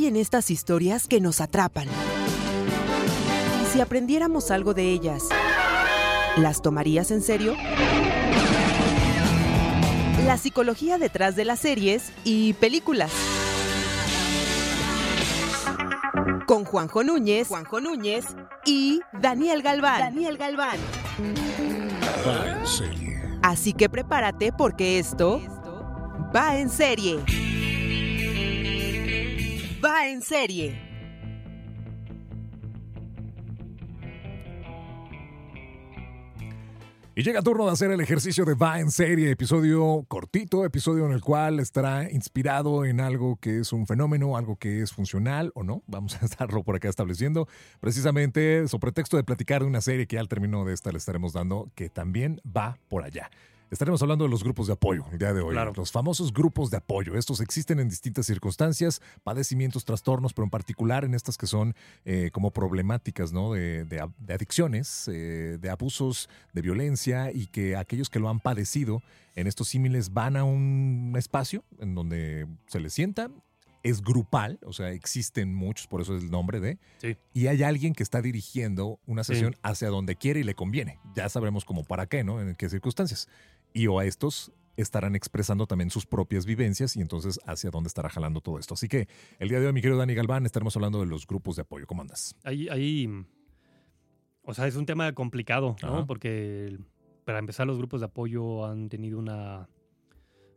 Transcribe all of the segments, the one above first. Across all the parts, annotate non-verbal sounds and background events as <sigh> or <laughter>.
hay en estas historias que nos atrapan? Y si aprendiéramos algo de ellas, ¿las tomarías en serio? La psicología detrás de las series y películas. Con Juanjo Núñez, Juanjo Núñez y Daniel Galván. Daniel Galván. Así que prepárate porque esto va en serie. En serie. Y llega el turno de hacer el ejercicio de Va en serie, episodio cortito, episodio en el cual estará inspirado en algo que es un fenómeno, algo que es funcional o no. Vamos a <laughs> estarlo por acá estableciendo. Precisamente, su pretexto de platicar de una serie que al término de esta le estaremos dando, que también va por allá. Estaremos hablando de los grupos de apoyo el día de hoy. Los famosos grupos de apoyo. Estos existen en distintas circunstancias, padecimientos, trastornos, pero en particular en estas que son eh, como problemáticas ¿no? de, adicciones, eh, de abusos, de violencia y que aquellos que lo han padecido en estos símiles van a un espacio en donde se les sienta es grupal, o sea, existen muchos, por eso es el nombre de. Y hay alguien que está dirigiendo una sesión hacia donde quiere y le conviene. Ya sabremos cómo para qué, ¿no? En qué circunstancias y o a estos estarán expresando también sus propias vivencias y entonces hacia dónde estará jalando todo esto. Así que el día de hoy, mi querido Dani Galván, estaremos hablando de los grupos de apoyo. ¿Cómo andas? Ahí, ahí o sea, es un tema complicado, ¿no? Porque para empezar, los grupos de apoyo han tenido una,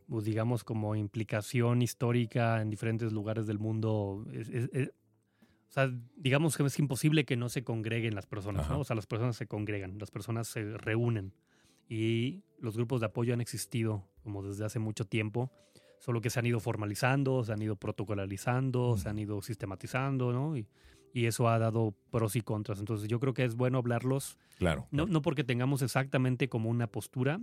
pues, digamos, como implicación histórica en diferentes lugares del mundo. o sea, digamos que es imposible que no se congreguen las personas, ¿no? O sea, las personas se congregan, las personas se reúnen y los grupos de apoyo han existido como desde hace mucho tiempo, solo que se han ido formalizando, se han ido protocolarizando, se han ido sistematizando, ¿no? Y, y, eso ha dado pros y contras. Entonces yo creo que es bueno hablarlos. Claro. No, no porque tengamos exactamente como una postura,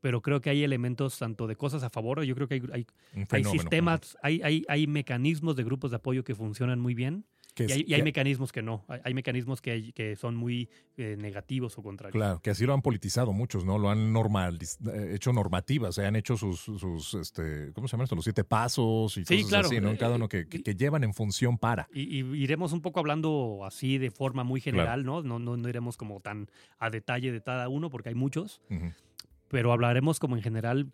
pero creo que hay elementos tanto de cosas a favor, yo creo que hay, hay, hay sistemas, hay, hay, hay mecanismos de grupos de apoyo que funcionan muy bien y, hay, mecanismos que no, hay, mecanismos que, que son muy eh, negativos o contrarios. Claro, que así lo han politizado muchos, ¿no? Lo han normal, eh, hecho normativas, se han hecho sus, sus este, ¿cómo se llama esto? Los siete pasos y cosas así, ¿no? En cada uno que, que, llevan en función para. Y, iremos un poco hablando así de forma muy general, ¿no? ¿no? ¿no? iremos como tan a detalle de cada uno porque hay muchos, pero hablaremos como en general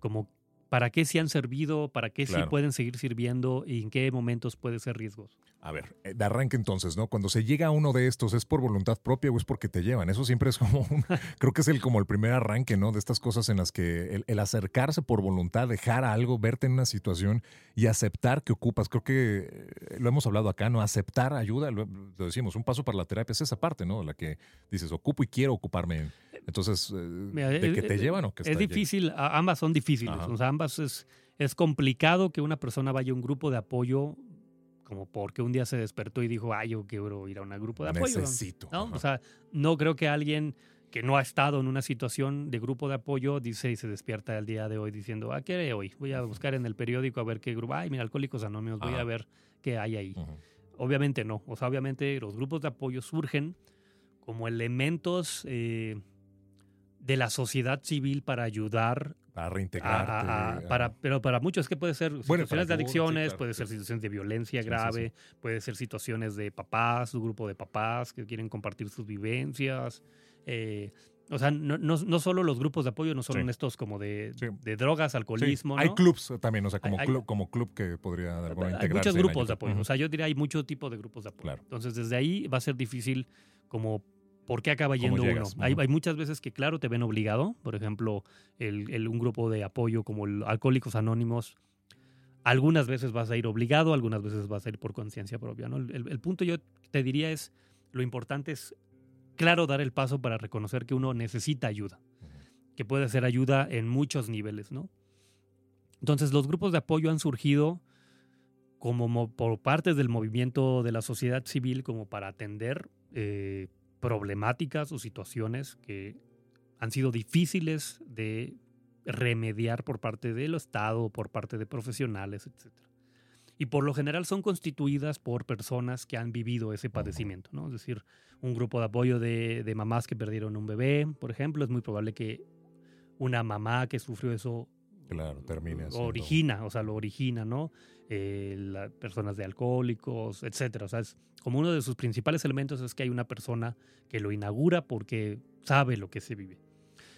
como para qué sí han servido, para qué sí pueden seguir sirviendo y en qué momentos puede ser riesgos. A ver, eh, de arranque entonces, ¿no? Cuando se llega a uno de estos, ¿es por voluntad propia o es porque te llevan? Eso siempre es como un, <laughs> creo que es el, como el primer arranque, ¿no? De estas cosas en las que el, acercarse por voluntad, dejar algo, verte en una situación y aceptar que ocupas. Creo que eh, lo hemos hablado acá, ¿no? Aceptar ayuda, lo, decimos, un paso para la terapia es esa parte, ¿no? La que dices, ocupo y quiero ocuparme. Entonces, eh, ¿de qué te llevan o qué Es difícil, ambas son difíciles. O sea, ambas es, es complicado que una persona vaya a un grupo de apoyo como porque un día se despertó y dijo, ay, yo quiero ir a un grupo de apoyo. Necesito. ¿no? O sea, no creo que alguien que no ha estado en una situación de grupo de apoyo dice y se despierta el día de hoy diciendo, ah, ¿qué haré hoy? Voy a buscar en el periódico a ver qué grupo, ay, mira, Alcohólicos Anónimos, voy a ver qué hay ahí. Obviamente no. O sea, obviamente los grupos de apoyo surgen como elementos eh, de la sociedad civil para ayudar a reintegrarte. para, pero para muchos que puede ser situaciones de adicciones, puede ser situaciones de violencia grave, puede ser situaciones de papás, un grupo de papás que quieren compartir sus vivencias. Eh, o sea, no, no, solo los grupos de apoyo, no son estos como de, de drogas, alcoholismo. Hay clubs también, o sea, como, club, como club que podría de Hay muchos grupos de apoyo. O sea, yo diría hay mucho tipo de grupos de apoyo. Entonces, desde ahí va a ser difícil como ¿Por qué acaba yendo uno? Hay, muchas veces que, claro, te ven obligado. Por ejemplo, el, un grupo de apoyo como el Alcohólicos Anónimos, algunas veces vas a ir obligado, algunas veces vas a ir por conciencia propia. ¿no? El, punto yo te diría es, lo importante es, claro, dar el paso para reconocer que uno necesita ayuda, que puede ser ayuda en muchos niveles. ¿no? Entonces, los grupos de apoyo han surgido como por partes del movimiento de la sociedad civil como para atender eh, problemáticas o situaciones que han sido difíciles de remediar por parte del Estado, por parte de profesionales, etc. Y por lo general son constituidas por personas que han vivido ese padecimiento, ¿no? Es decir, un grupo de apoyo de, de mamás que perdieron un bebé, por ejemplo, es muy probable que una mamá que sufrió eso claro, termina origina, o sea, lo origina, ¿no? Eh, las personas de alcohólicos, etcétera. O sea, es como uno de sus principales elementos es que hay una persona que lo inaugura porque sabe lo que se vive.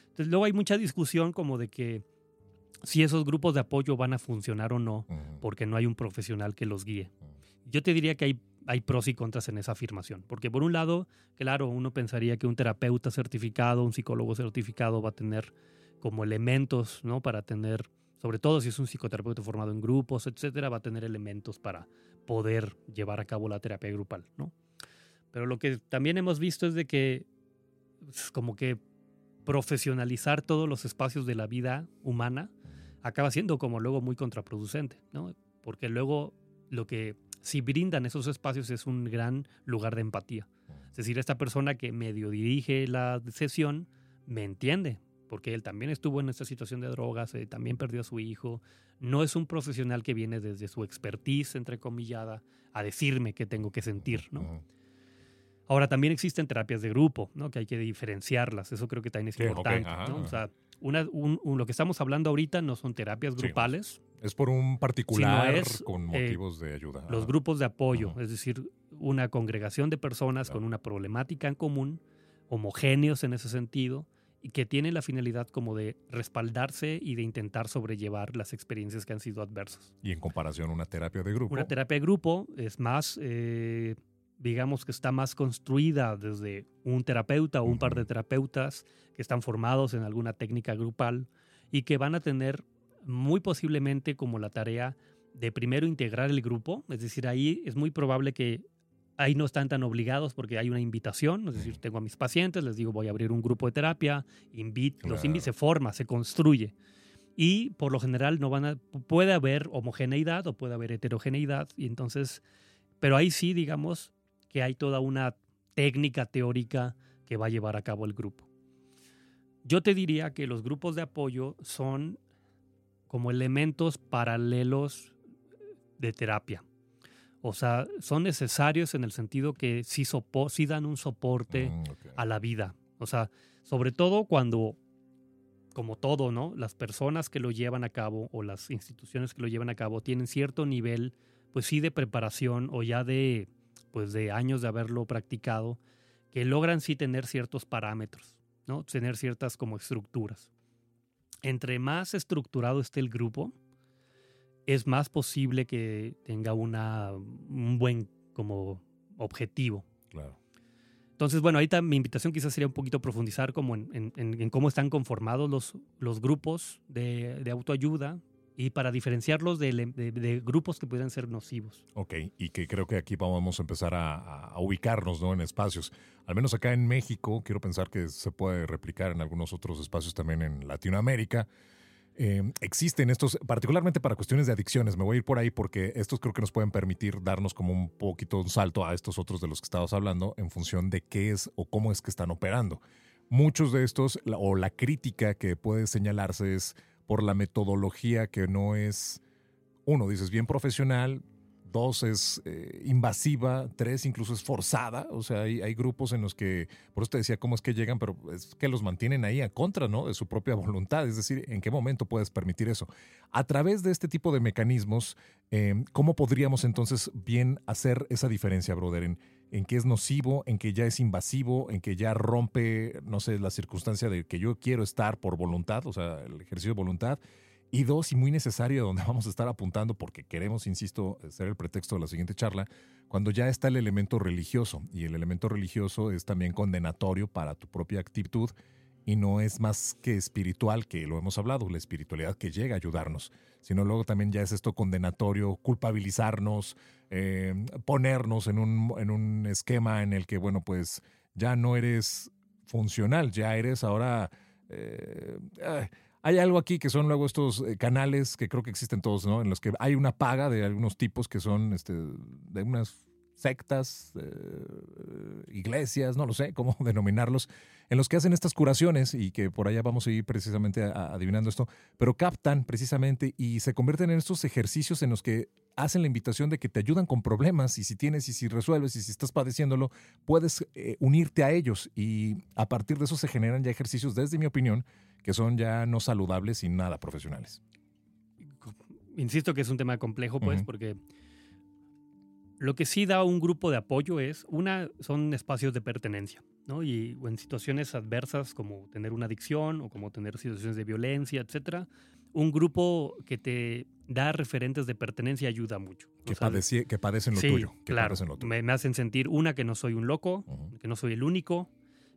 Entonces, luego hay mucha discusión como de que si esos grupos de apoyo van a funcionar o no, porque no hay un profesional que los guíe. Yo te diría que hay, hay pros y contras en esa afirmación, porque por un lado, claro, uno pensaría que un terapeuta certificado, un psicólogo certificado va a tener como elementos, ¿no? Para tener, sobre todo si es un psicoterapeuta formado en grupos, etcétera, va a tener elementos para poder llevar a cabo la terapia grupal, ¿no? Pero lo que también hemos visto es de que pues, como que profesionalizar todos los espacios de la vida humana acaba siendo como luego muy contraproducente, ¿no? Porque luego lo que si brindan esos espacios es un gran lugar de empatía. Es decir, esta persona que medio dirige la sesión me entiende, porque él también estuvo en esta situación de drogas, eh, también perdió a su hijo. No es un profesional que viene desde su expertise, entrecomillada, a decirme qué tengo que sentir, ¿no? Ahora, también existen terapias de grupo, ¿no? Que hay que diferenciarlas. Eso creo que también es importante, O sea, una, lo que estamos hablando ahorita no son terapias grupales. es por un particular con eh, motivos de ayuda. Los grupos de apoyo, es decir, una congregación de personas con una problemática en común, homogéneos en ese sentido, que tienen la finalidad como de respaldarse y de intentar sobrellevar las experiencias que han sido adversas. Y en comparación, una terapia de grupo. Una terapia de grupo es más eh, digamos que está más construida desde un terapeuta o un par de terapeutas que están formados en alguna técnica grupal y que van a tener muy posiblemente como la tarea de primero integrar el grupo, es decir, ahí es muy probable que ahí no están tan obligados porque hay una invitación, es decir, tengo a mis pacientes, les digo voy a abrir un grupo de terapia, invito, los invitos, se forma, se construye. Y por lo general no van a, puede haber homogeneidad o puede haber heterogeneidad, y entonces, pero ahí sí, digamos, que hay toda una técnica teórica que va a llevar a cabo el grupo. Yo te diría que los grupos de apoyo son como elementos paralelos de terapia. O sea, son necesarios en el sentido que sí, dan un soporte mm, a la vida. O sea, sobre todo cuando, como todo, ¿no? Las personas que lo llevan a cabo o las instituciones que lo llevan a cabo tienen cierto nivel, pues sí, de preparación o ya de, pues de años de haberlo practicado, que logran sí tener ciertos parámetros, ¿no? Tener ciertas como estructuras. Entre más estructurado esté el grupo, es más posible que tenga una, un buen como objetivo. Claro. Entonces, bueno, ahí mi invitación quizás sería un poquito profundizar como en, cómo están conformados los, los grupos de, de autoayuda, y para diferenciarlos de, grupos que puedan ser nocivos. Ok, y que creo que aquí vamos a empezar a, ubicarnos ¿no? en espacios. Al menos acá en México, quiero pensar que se puede replicar en algunos otros espacios también en Latinoamérica. Eh, existen estos, particularmente para cuestiones de adicciones, me voy a ir por ahí porque estos creo que nos pueden permitir darnos como un poquito un salto a estos otros de los que estabas hablando en función de qué es o cómo es que están operando. Muchos de estos, o la crítica que puede señalarse es por la metodología que no es, uno, dices, bien profesional, dos es eh, invasiva, tres incluso es forzada, o sea, hay, grupos en los que, por eso te decía cómo es que llegan, pero es que los mantienen ahí a contra, ¿no? De su propia voluntad, es decir, ¿en qué momento puedes permitir eso? A través de este tipo de mecanismos, em, ¿cómo podríamos entonces bien hacer esa diferencia, brother? En, en qué es nocivo, en que ya es invasivo, en que ya rompe, no sé, la circunstancia de que yo quiero estar por voluntad, o sea, el ejercicio de voluntad. Y dos, y muy necesario, donde <laughs> vamos a estar apuntando, porque queremos, insisto, ser el pretexto de la siguiente charla, cuando ya está el elemento religioso. Y el elemento religioso es también condenatorio para tu propia actitud y no es más que espiritual, que lo hemos hablado, la espiritualidad que llega a ayudarnos, sino luego también ya es esto condenatorio, culpabilizarnos, eh, ponernos en un, en un esquema en el que, bueno, pues ya no eres funcional, ya eres ahora... Eh, hay algo aquí que son luego estos eh, canales que creo que existen todos, ¿no? En los que hay una paga de algunos tipos que son este, de unas sectas, eh, iglesias, no lo sé cómo <laughs> denominarlos, en los que hacen estas curaciones y que por allá vamos a ir precisamente adivinando esto, pero captan precisamente y se convierten en estos ejercicios en los que hacen la invitación de que te ayudan con problemas y si tienes y si resuelves y si estás padeciéndolo, puedes eh, unirte a ellos y a partir de eso se generan ya ejercicios, desde mi opinión, que son ya no saludables y nada profesionales. insisto que es un tema complejo, pues, porque lo que sí da un grupo de apoyo es, una, son espacios de pertenencia, ¿no? Y en situaciones adversas como tener una adicción o como tener situaciones de violencia, etcétera, un grupo que te da referentes de pertenencia ayuda mucho. Que, que padecen lo tuyo. claro. Me, hacen sentir, una, que no soy un loco, que no soy el único,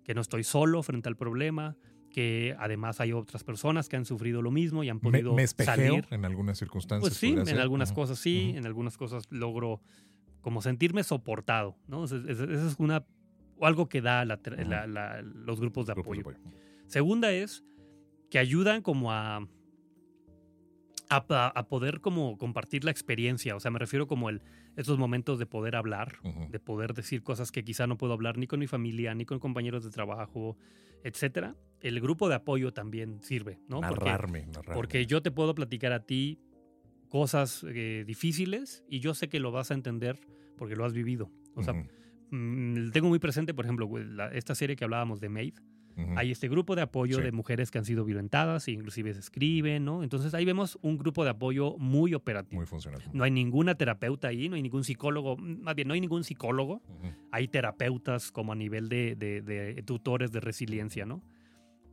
que no estoy solo frente al problema, que además hay otras personas que han sufrido lo mismo y han podido me, me salir. en algunas circunstancias. Pues sí, en algunas cosas sí, en algunas cosas logro como sentirme soportado, ¿no? Eso, es una algo que da los grupos de apoyo. Segunda es que ayudan como a a, poder como compartir la experiencia. O sea, me refiero como el, estos momentos de poder hablar, de poder decir cosas que quizá no puedo hablar ni con mi familia, ni con compañeros de trabajo, etcétera. El grupo de apoyo también sirve, ¿no? Narrarme, porque, porque yo te puedo platicar a ti cosas eh, difíciles y yo sé que lo vas a entender porque lo has vivido. O sea, mm, tengo muy presente, por ejemplo, esta serie que hablábamos de Maid hay este grupo de apoyo de mujeres que han sido violentadas e inclusive se escriben, ¿no? Entonces ahí vemos un grupo de apoyo muy operativo. Muy funcional. No hay ninguna terapeuta ahí, no hay ningún psicólogo, más bien no hay ningún psicólogo. Hay terapeutas como a nivel de, tutores de resiliencia, ¿no?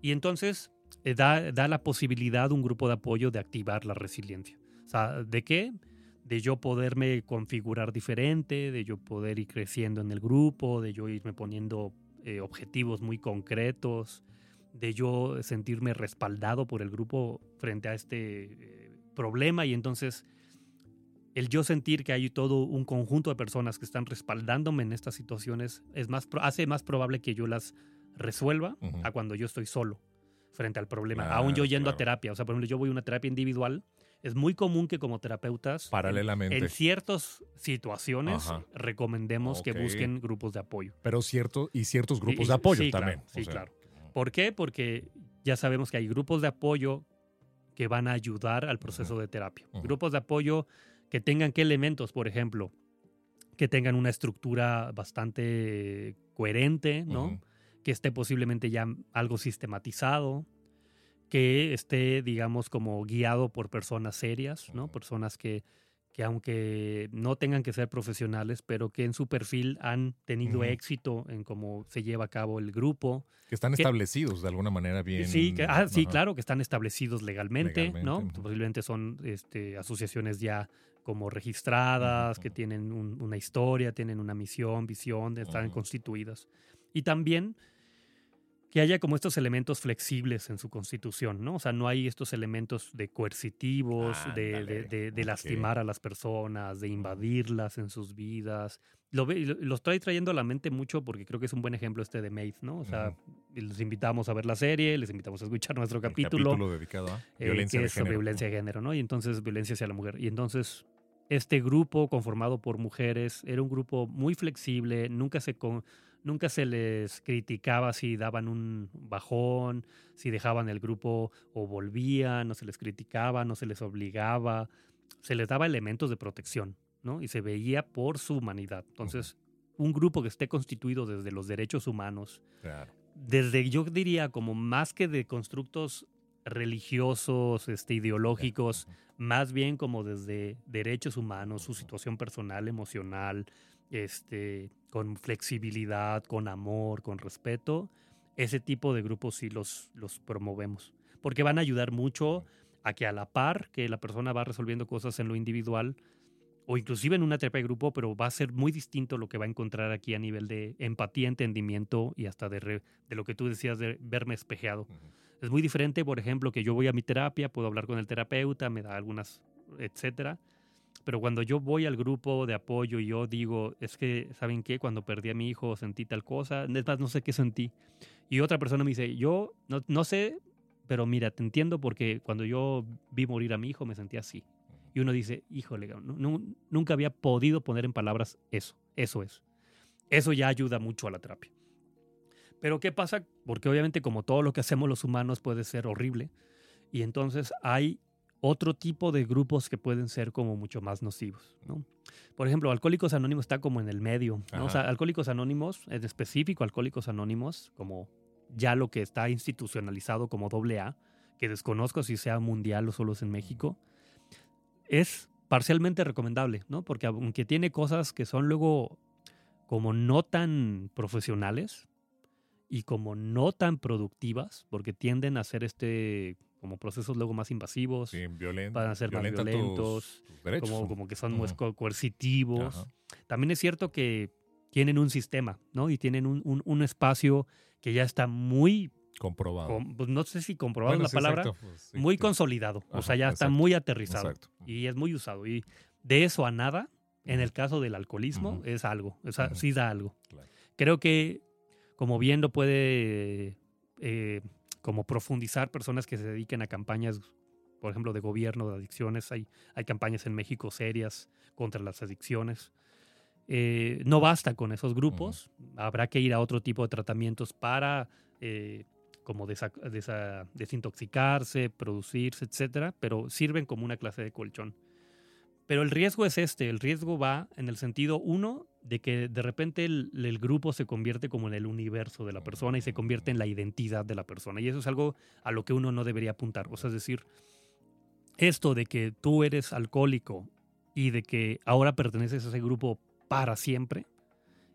Y entonces eh, da, da la posibilidad un grupo de apoyo de activar la resiliencia. O sea, ¿de qué? de yo poderme configurar diferente, de yo poder ir creciendo en el grupo, de yo irme poniendo eh, objetivos muy concretos, de yo sentirme respaldado por el grupo frente a este eh, problema y entonces el yo sentir que hay todo un conjunto de personas que están respaldándome en estas situaciones es más hace más probable que yo las resuelva a cuando yo estoy solo frente al problema, aún yo yendo a terapia. O sea, por ejemplo, yo voy a una terapia individual es muy común que como terapeutas, paralelamente, en, ciertas situaciones, recomendemos que busquen grupos de apoyo. Pero cierto, y ciertos grupos de apoyo también. sí, claro. ¿Por qué? Porque ya sabemos que hay grupos de apoyo que van a ayudar al proceso de terapia. Grupos de apoyo que tengan qué elementos, por ejemplo, que tengan una estructura bastante coherente, ¿no? Que esté posiblemente ya algo sistematizado, que esté, digamos, como guiado por personas serias, ¿no? Personas que, que aunque no tengan que ser profesionales, pero que en su perfil han tenido éxito en cómo se lleva a cabo el grupo. Que están establecidos de alguna manera bien. Sí, ah, sí claro, que están establecidos legalmente, ¿no? Posiblemente son este, asociaciones ya como registradas, que tienen una historia, tienen una misión, visión, están constituidas. Y también que haya como estos elementos flexibles en su constitución, ¿no? O sea, no hay estos elementos de coercitivos, de, lastimar a las personas, de invadirlas en sus vidas. Lo, lo, estoy trayendo a la mente mucho porque creo que es un buen ejemplo este de Maid, ¿no? O sea, les invitamos a ver la serie, les invitamos a escuchar nuestro capítulo. capítulo dedicado a eh, violencia que es sobre violencia de género, ¿no? Y entonces violencia hacia la mujer. Y entonces este grupo conformado por mujeres era un grupo muy flexible, nunca se... Con, nunca se les criticaba si daban un bajón, si dejaban el grupo o volvían, no se les criticaba, no se les obligaba, se les daba elementos de protección, ¿no? Y se veía por su humanidad. Entonces, un grupo que esté constituido desde los derechos humanos, desde yo diría como más que de constructos religiosos, este, ideológicos, más bien como desde derechos humanos, su situación personal, emocional, este, con flexibilidad, con amor, con respeto, ese tipo de grupos sí los, los promovemos. Porque van a ayudar mucho a que a la par que la persona va resolviendo cosas en lo individual o inclusive en una terapia de grupo, pero va a ser muy distinto lo que va a encontrar aquí a nivel de empatía, entendimiento y hasta de, de lo que tú decías de verme espejeado. Es muy diferente, por ejemplo, que yo voy a mi terapia, puedo hablar con el terapeuta, me da algunas, etcétera, pero cuando yo voy al grupo de apoyo y yo digo, es que, ¿saben qué? Cuando perdí a mi hijo sentí tal cosa, es más, no sé qué sentí. Y otra persona me dice, yo no, no sé, pero mira, te entiendo porque cuando yo vi morir a mi hijo me sentí así. Y uno dice, híjole, no, nunca había podido poner en palabras eso, eso es. Eso ya ayuda mucho a la terapia. Pero ¿qué pasa? Porque obviamente como todo lo que hacemos los humanos puede ser horrible. Y entonces hay otro tipo de grupos que pueden ser como mucho más nocivos, ¿no? Por ejemplo, Alcohólicos Anónimos está como en el medio, ¿no? O sea, Alcohólicos Anónimos, en específico Alcohólicos Anónimos, como ya lo que está institucionalizado como doble A, que desconozco si sea mundial o solo es en México, es parcialmente recomendable, ¿no? Porque aunque tiene cosas que son luego como no tan profesionales y como no tan productivas, porque tienden a ser este como procesos luego más invasivos, sí, para ser más violentos, como, como, que son muy coercitivos. También es cierto que tienen un sistema, ¿no? Y tienen un, un, espacio que ya está muy comprobado. pues no sé si comprobado es la palabra, pues, muy consolidado. o sea, ya está muy aterrizado y es muy usado. Y de eso a nada, en el caso del alcoholismo, es algo. O sea, sí da algo. Creo que, como bien lo puede eh, como profundizar personas que se dediquen a campañas, por ejemplo, de gobierno de adicciones, hay, hay campañas en México serias contra las adicciones. Eh, no basta con esos grupos, habrá que ir a otro tipo de tratamientos para eh, como desintoxicarse, producirse, etcétera, pero sirven como una clase de colchón. Pero el riesgo es este, el riesgo va en el sentido, uno, de que de repente el, grupo se convierte como en el universo de la persona y se convierte en la identidad de la persona. Y eso es algo a lo que uno no debería apuntar. O sea, es decir, esto de que tú eres alcohólico y de que ahora perteneces a ese grupo para siempre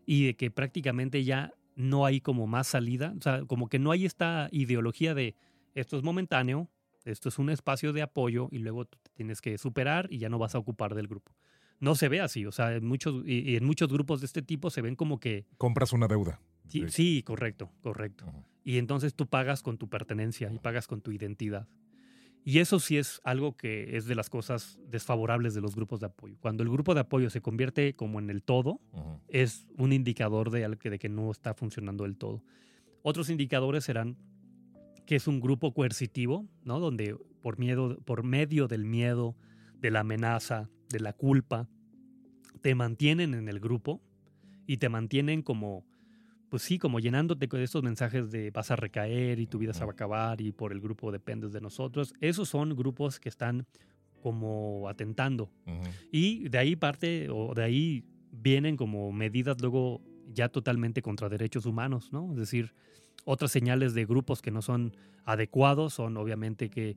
y de que prácticamente ya no hay como más salida, o sea, como que no hay esta ideología de esto es momentáneo, esto es un espacio de apoyo y luego te tienes que superar y ya no vas a ocupar del grupo. No se ve así, o sea, en muchos, y, en muchos grupos de este tipo se ven como que... Compras una deuda. Sí, correcto, correcto. Y entonces tú pagas con tu pertenencia y pagas con tu identidad. Y eso sí es algo que es de las cosas desfavorables de los grupos de apoyo. Cuando el grupo de apoyo se convierte como en el todo, es un indicador de, de que no está funcionando del todo. Otros indicadores serán que es un grupo coercitivo, ¿no? Donde por, miedo, por medio del miedo, de la amenaza, de la culpa, te mantienen en el grupo y te mantienen como pues sí, como llenándote de estos mensajes de vas a recaer y tu vida se va a acabar y por el grupo dependes de nosotros. Esos son grupos que están como atentando. Y de ahí parte, o de ahí vienen como medidas luego ya totalmente contra derechos humanos, ¿no? Es decir, otras señales de grupos que no son adecuados son obviamente que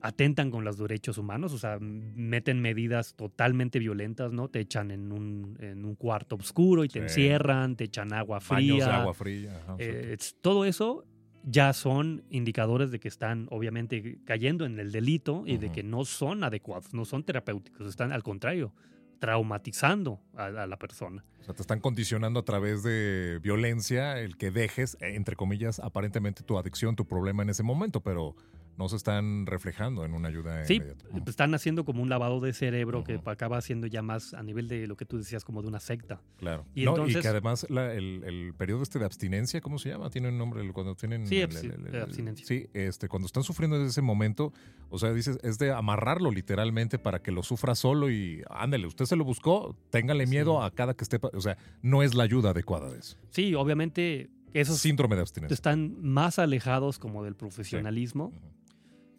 atentan con los derechos humanos, o sea, meten medidas totalmente violentas, ¿no? Te echan en un, en un cuarto oscuro y te encierran, te echan agua fría. agua fría. Eh, todo eso ya son indicadores de que están obviamente cayendo en el delito y de que no son adecuados, no son terapéuticos, están al contrario, traumatizando a, a, la persona. O sea, te están condicionando a través de violencia el que dejes, entre comillas, aparentemente tu adicción, tu problema en ese momento, pero no se están reflejando en una ayuda sí, están haciendo como un lavado de cerebro que acaba siendo ya más a nivel de lo que tú decías, como de una secta. Claro. Y, y que además el, periodo este de abstinencia, ¿cómo se llama? Tiene un nombre cuando tienen... Sí, abstinencia. Sí, este, cuando están sufriendo desde ese momento, o sea, dices, es de amarrarlo literalmente para que lo sufra solo y ándale, usted se lo buscó, téngale miedo a cada que esté... O sea, no es la ayuda adecuada de eso. Sí, obviamente esos síndrome de abstinencia. Están más alejados como del profesionalismo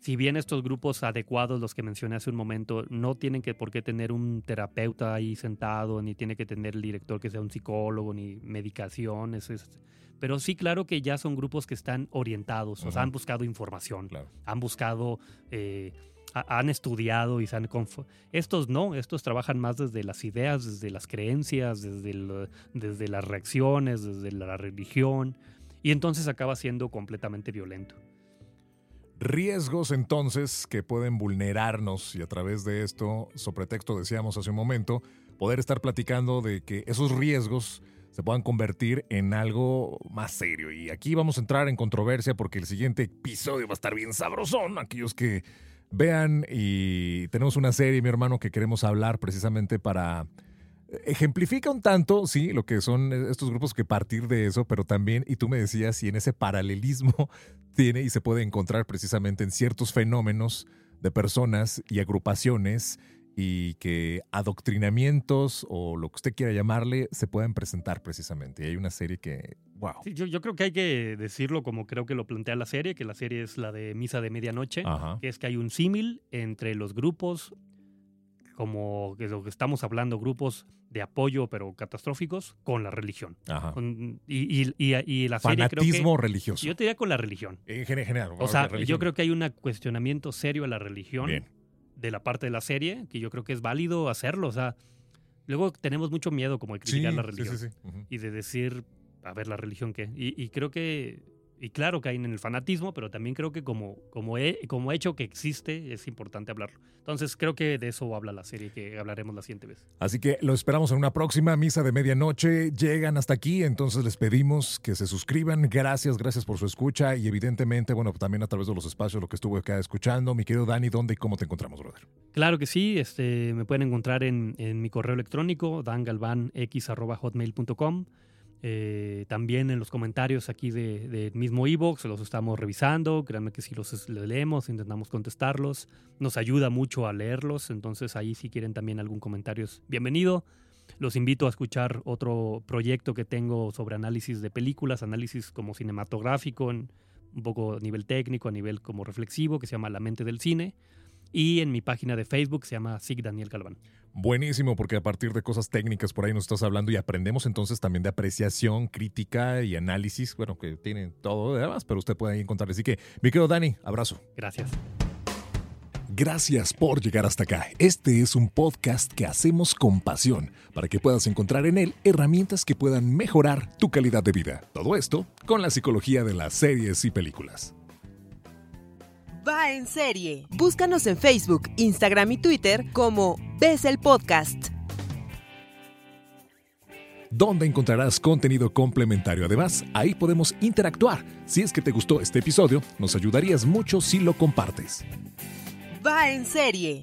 si bien estos grupos adecuados, los que mencioné hace un momento, no tienen que por qué tener un terapeuta ahí sentado, ni tiene que tener el director que sea un psicólogo, ni medicaciones, pero sí, claro que ya son grupos que están orientados, o sea, han buscado información, han buscado, eh, han estudiado y se han... Estos no, estos trabajan más desde las ideas, desde las creencias, desde, desde las reacciones, desde la religión, y entonces acaba siendo completamente violento. Riesgos entonces que pueden vulnerarnos y a través de esto, sobre texto decíamos hace un momento, poder estar platicando de que esos riesgos se puedan convertir en algo más serio. Y aquí vamos a entrar en controversia porque el siguiente episodio va a estar bien sabrosón. Aquellos que vean y tenemos una serie, mi hermano, que queremos hablar precisamente para ejemplifica un tanto, sí, lo que son estos grupos que partir de eso, pero también, y tú me decías, si en ese paralelismo <laughs> tiene y se puede encontrar precisamente en ciertos fenómenos de personas y agrupaciones y que adoctrinamientos o lo que usted quiera llamarle se pueden presentar precisamente. Y hay una serie que, wow. yo, yo, creo que hay que decirlo como creo que lo plantea la serie, que la serie es la de Misa de Medianoche, que es que hay un símil entre los grupos como que lo que estamos hablando, grupos de apoyo pero catastróficos con la religión. y, y, y, la serie Fanatismo religioso. Yo te diría con la religión. En general. O sea, yo creo que hay un cuestionamiento serio a la religión de la parte de la serie, que yo creo que es válido hacerlo. O sea, luego tenemos mucho miedo como de criticar la religión y de decir, a ver, la religión qué. y creo que y claro, caen en el fanatismo, pero también creo que como, como, como hecho que existe, es importante hablarlo. Entonces creo que de eso habla la serie que hablaremos la siguiente vez. Así que lo esperamos en una próxima misa de medianoche. Llegan hasta aquí, entonces les pedimos que se suscriban. Gracias, gracias por su escucha y evidentemente, bueno, también a través de los espacios, lo que estuve acá escuchando. Mi querido Dani, ¿dónde y cómo te encontramos, brother? Claro que sí, este, me pueden encontrar en, en mi correo electrónico, dangalvanx.hotmail.com. Eh, también en los comentarios aquí del de mismo ebook los estamos revisando. Créanme que si los leemos, intentamos contestarlos. Nos ayuda mucho a leerlos. Entonces ahí si quieren también algún comentario es bienvenido. Los invito a escuchar otro proyecto que tengo sobre análisis de películas, análisis como cinematográfico, un poco a nivel técnico, a nivel como reflexivo, que se llama La mente del cine. Y en mi página de Facebook se llama SIG Daniel Calván. Buenísimo, porque a partir de cosas técnicas por ahí nos estás hablando y aprendemos entonces también de apreciación, crítica y análisis, bueno, que tiene todo demás, pero usted puede ahí encontrar. Así que, mi querido Dani, abrazo. Gracias. Gracias por llegar hasta acá. Este es un podcast que hacemos con pasión para que puedas encontrar en él herramientas que puedan mejorar tu calidad de vida. Todo esto con la psicología de las series y películas va en serie. Búscanos en Facebook, Instagram y Twitter como Ves el Podcast. Donde encontrarás contenido complementario. Además, ahí podemos interactuar. Si es que te gustó este episodio, nos ayudarías mucho si lo compartes. Va en serie.